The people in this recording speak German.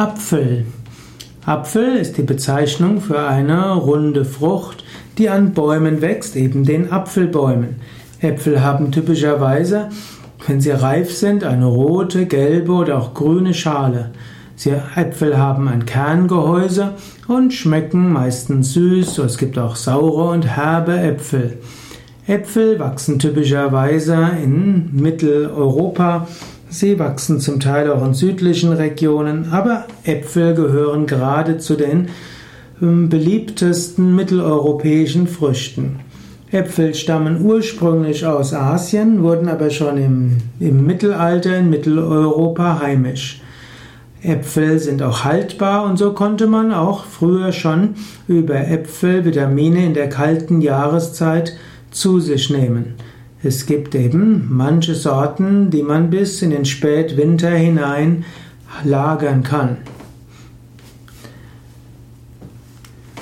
Apfel. Apfel ist die Bezeichnung für eine runde Frucht, die an Bäumen wächst, eben den Apfelbäumen. Äpfel haben typischerweise, wenn sie reif sind, eine rote, gelbe oder auch grüne Schale. Sie Äpfel haben ein Kerngehäuse und schmecken meistens süß, es gibt auch saure und herbe Äpfel. Äpfel wachsen typischerweise in Mitteleuropa, Sie wachsen zum Teil auch in südlichen Regionen, aber Äpfel gehören gerade zu den ähm, beliebtesten mitteleuropäischen Früchten. Äpfel stammen ursprünglich aus Asien, wurden aber schon im, im Mittelalter in Mitteleuropa heimisch. Äpfel sind auch haltbar und so konnte man auch früher schon über Äpfel Vitamine in der kalten Jahreszeit zu sich nehmen. Es gibt eben manche Sorten, die man bis in den Spätwinter hinein lagern kann.